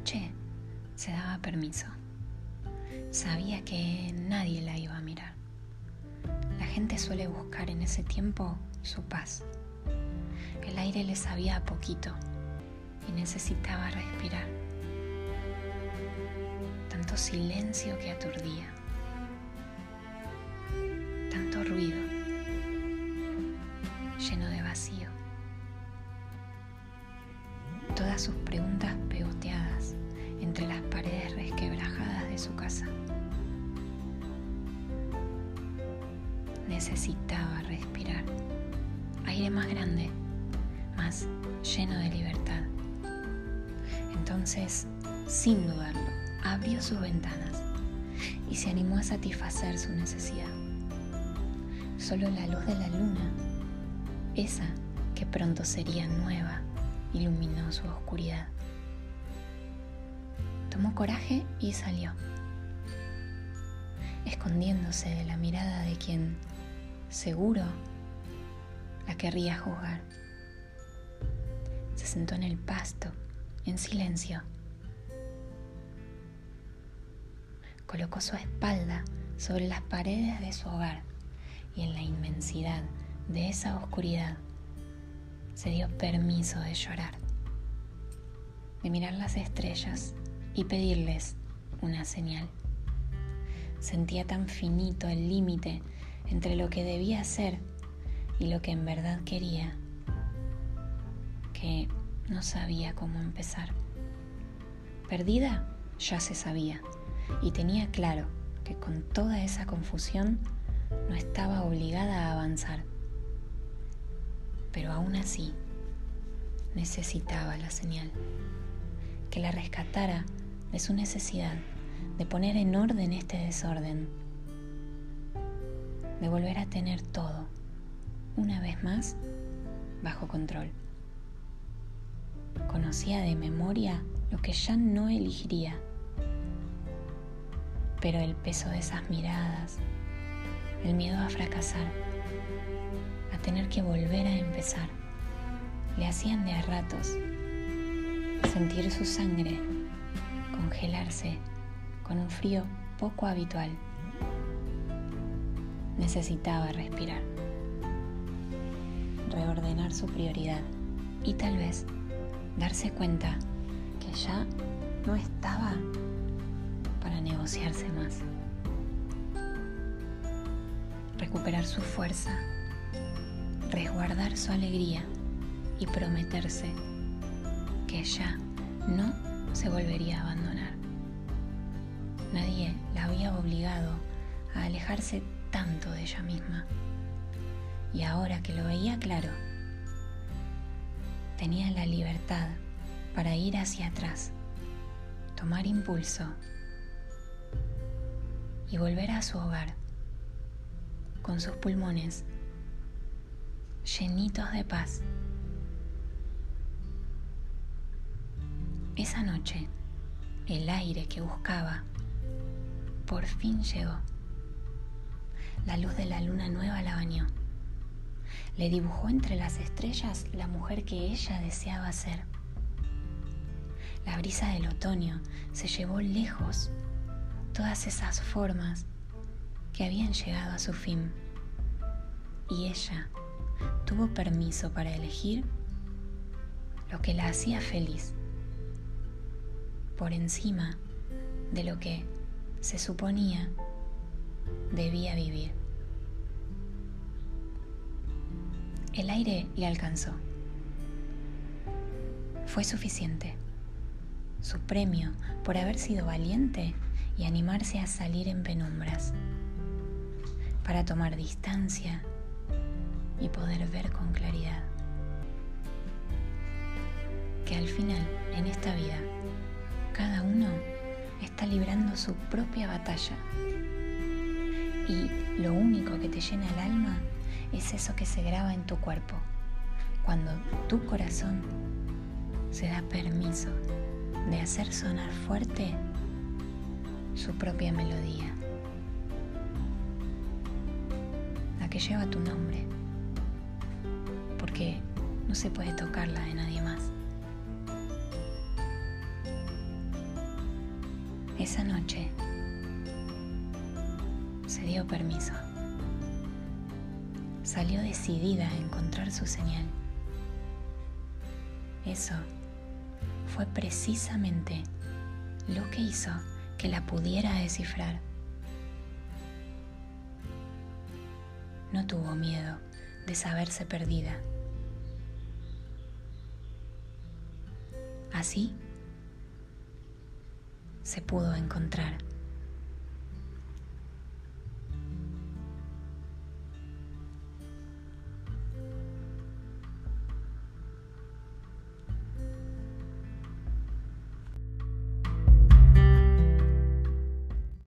Noche se daba permiso. Sabía que nadie la iba a mirar. La gente suele buscar en ese tiempo su paz. El aire le sabía a poquito y necesitaba respirar. Tanto silencio que aturdía. Tanto ruido, lleno de vacío. Todas sus preguntas pegoteadas su casa. Necesitaba respirar aire más grande, más lleno de libertad. Entonces, sin dudarlo, abrió sus ventanas y se animó a satisfacer su necesidad. Solo la luz de la luna, esa que pronto sería nueva, iluminó su oscuridad. Tomó coraje y salió, escondiéndose de la mirada de quien, seguro, la querría juzgar. Se sentó en el pasto, en silencio. Colocó su espalda sobre las paredes de su hogar y en la inmensidad de esa oscuridad se dio permiso de llorar, de mirar las estrellas y pedirles una señal. Sentía tan finito el límite entre lo que debía ser y lo que en verdad quería que no sabía cómo empezar. Perdida ya se sabía y tenía claro que con toda esa confusión no estaba obligada a avanzar. Pero aún así necesitaba la señal, que la rescatara de su necesidad de poner en orden este desorden, de volver a tener todo, una vez más, bajo control. Conocía de memoria lo que ya no elegiría, pero el peso de esas miradas, el miedo a fracasar, a tener que volver a empezar, le hacían de a ratos sentir su sangre congelarse con un frío poco habitual. Necesitaba respirar, reordenar su prioridad y tal vez darse cuenta que ya no estaba para negociarse más. Recuperar su fuerza, resguardar su alegría y prometerse que ya no se volvería a abandonar. Nadie la había obligado a alejarse tanto de ella misma. Y ahora que lo veía claro, tenía la libertad para ir hacia atrás, tomar impulso y volver a su hogar con sus pulmones llenitos de paz. Esa noche, el aire que buscaba por fin llegó. La luz de la luna nueva la bañó. Le dibujó entre las estrellas la mujer que ella deseaba ser. La brisa del otoño se llevó lejos todas esas formas que habían llegado a su fin. Y ella tuvo permiso para elegir lo que la hacía feliz por encima de lo que se suponía debía vivir. El aire le alcanzó. Fue suficiente. Su premio por haber sido valiente y animarse a salir en penumbras, para tomar distancia y poder ver con claridad. Que al final, en esta vida, está librando su propia batalla. Y lo único que te llena el alma es eso que se graba en tu cuerpo, cuando tu corazón se da permiso de hacer sonar fuerte su propia melodía, la que lleva tu nombre, porque no se puede tocarla de nadie más. Esa noche se dio permiso. Salió decidida a encontrar su señal. Eso fue precisamente lo que hizo que la pudiera descifrar. No tuvo miedo de saberse perdida. Así se pudo encontrar.